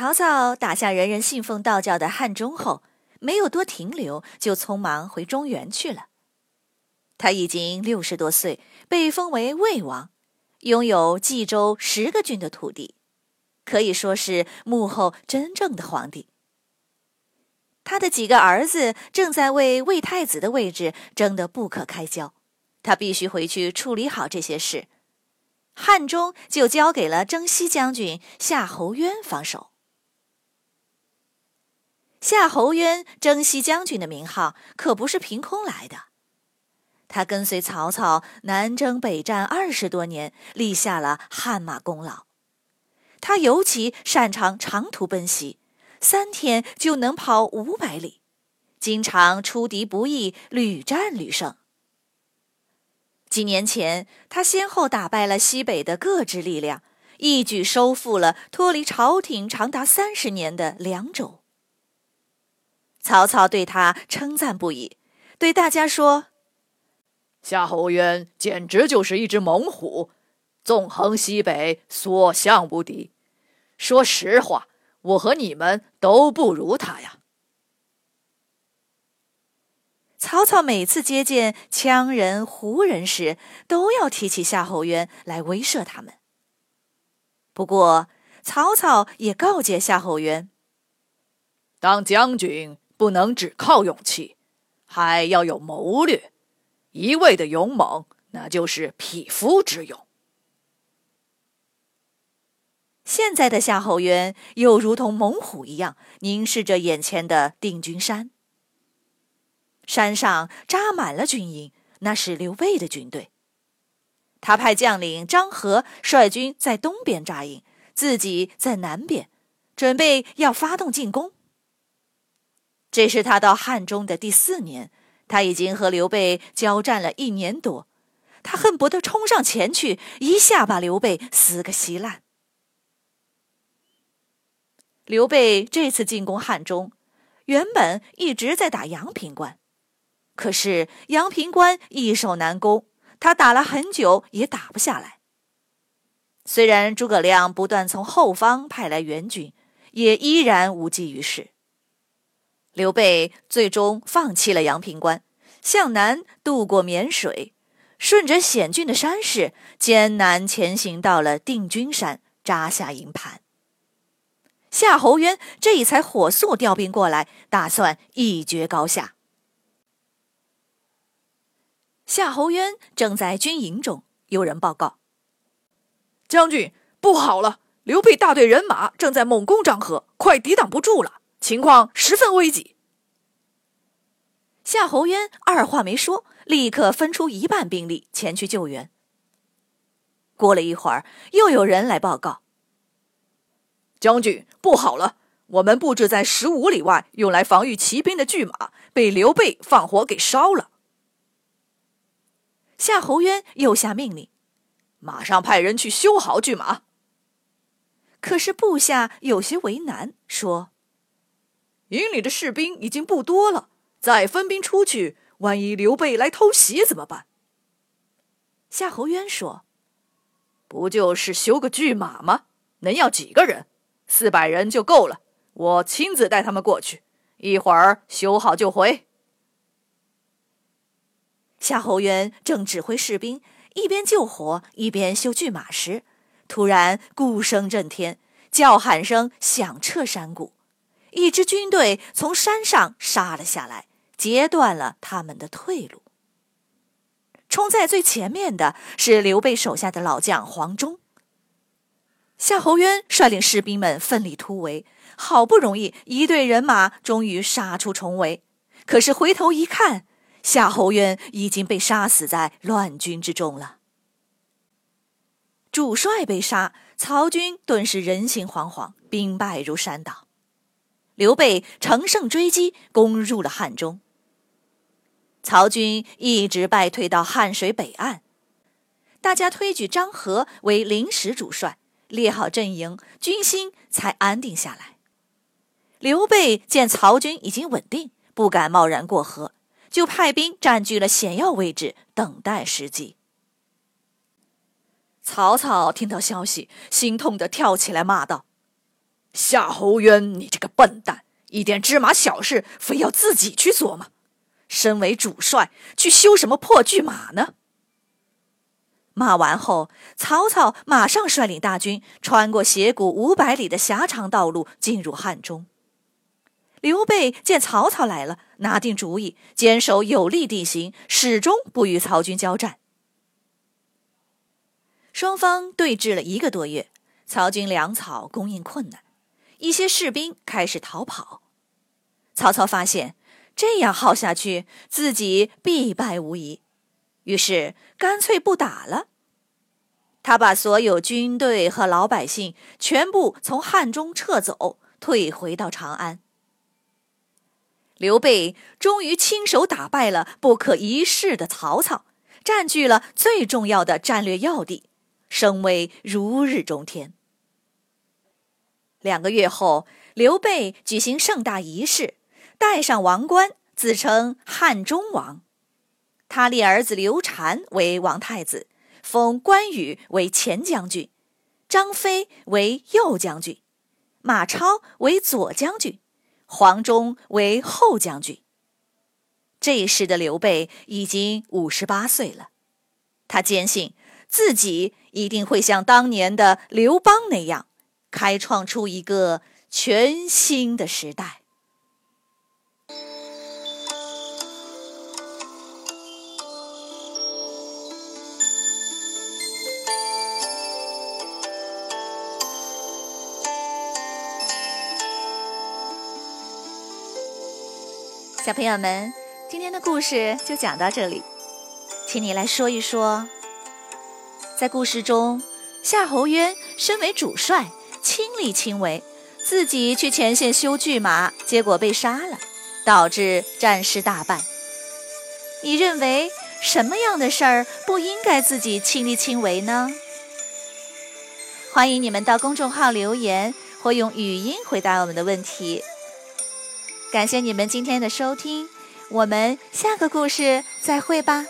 曹操打下人人信奉道教的汉中后，没有多停留，就匆忙回中原去了。他已经六十多岁，被封为魏王，拥有冀州十个郡的土地，可以说是幕后真正的皇帝。他的几个儿子正在为魏太子的位置争得不可开交，他必须回去处理好这些事。汉中就交给了征西将军夏侯渊防守。夏侯渊，征西将军的名号可不是凭空来的。他跟随曹操南征北战二十多年，立下了汗马功劳。他尤其擅长长途奔袭，三天就能跑五百里，经常出敌不意，屡战屡胜。几年前，他先后打败了西北的各支力量，一举收复了脱离朝廷长达三十年的凉州。曹操对他称赞不已，对大家说：“夏侯渊简直就是一只猛虎，纵横西北，所向无敌。说实话，我和你们都不如他呀。”曹操每次接见羌人、胡人时，都要提起夏侯渊来威慑他们。不过，曹操也告诫夏侯渊：“当将军。”不能只靠勇气，还要有谋略。一味的勇猛，那就是匹夫之勇。现在的夏侯渊又如同猛虎一样，凝视着眼前的定军山。山上扎满了军营，那是刘备的军队。他派将领张合率军在东边扎营，自己在南边，准备要发动进攻。这是他到汉中的第四年，他已经和刘备交战了一年多，他恨不得冲上前去，一下把刘备撕个稀烂。刘备这次进攻汉中，原本一直在打阳平关，可是阳平关易守难攻，他打了很久也打不下来。虽然诸葛亮不断从后方派来援军，也依然无济于事。刘备最终放弃了阳平关，向南渡过沔水，顺着险峻的山势艰难前行，到了定军山扎下营盘。夏侯渊这才火速调兵过来，打算一决高下。夏侯渊正在军营中，有人报告：“将军，不好了！刘备大队人马正在猛攻漳河，快抵挡不住了。”情况十分危急。夏侯渊二话没说，立刻分出一半兵力前去救援。过了一会儿，又有人来报告：“将军，不好了！我们布置在十五里外用来防御骑兵的巨马被刘备放火给烧了。”夏侯渊又下命令：“马上派人去修好巨马。”可是部下有些为难，说。营里的士兵已经不多了，再分兵出去，万一刘备来偷袭怎么办？夏侯渊说：“不就是修个巨马吗？能要几个人？四百人就够了。我亲自带他们过去，一会儿修好就回。”夏侯渊正指挥士兵一边救火一边修巨马时，突然鼓声震天，叫喊声响彻山谷。一支军队从山上杀了下来，截断了他们的退路。冲在最前面的是刘备手下的老将黄忠。夏侯渊率领士兵们奋力突围，好不容易一队人马终于杀出重围，可是回头一看，夏侯渊已经被杀死在乱军之中了。主帅被杀，曹军顿时人心惶惶，兵败如山倒。刘备乘胜追击，攻入了汉中。曹军一直败退到汉水北岸，大家推举张合为临时主帅，列好阵营，军心才安定下来。刘备见曹军已经稳定，不敢贸然过河，就派兵占据了险要位置，等待时机。曹操听到消息，心痛的跳起来骂道：“夏侯渊，你这个笨蛋，一点芝麻小事，非要自己去做吗？身为主帅，去修什么破巨马呢？”骂完后，曹操马上率领大军穿过斜谷五百里的狭长道路，进入汉中。刘备见曹操来了，拿定主意，坚守有利地形，始终不与曹军交战。双方对峙了一个多月，曹军粮草供应困难，一些士兵开始逃跑。曹操发现这样耗下去，自己必败无疑，于是干脆不打了。他把所有军队和老百姓全部从汉中撤走，退回到长安。刘备终于亲手打败了不可一世的曹操，占据了最重要的战略要地，声威如日中天。两个月后，刘备举行盛大仪式，戴上王冠，自称汉中王。他立儿子刘禅为王太子，封关羽为前将军，张飞为右将军，马超为左将军。黄忠为后将军。这时的刘备已经五十八岁了，他坚信自己一定会像当年的刘邦那样，开创出一个全新的时代。小朋友们，今天的故事就讲到这里，请你来说一说，在故事中，夏侯渊身为主帅，力亲为，自己去前线修巨马，结果被杀了，导致战事大败。你认为什么样的事儿不应该自己亲力亲为呢？欢迎你们到公众号留言，或用语音回答我们的问题。感谢你们今天的收听，我们下个故事再会吧。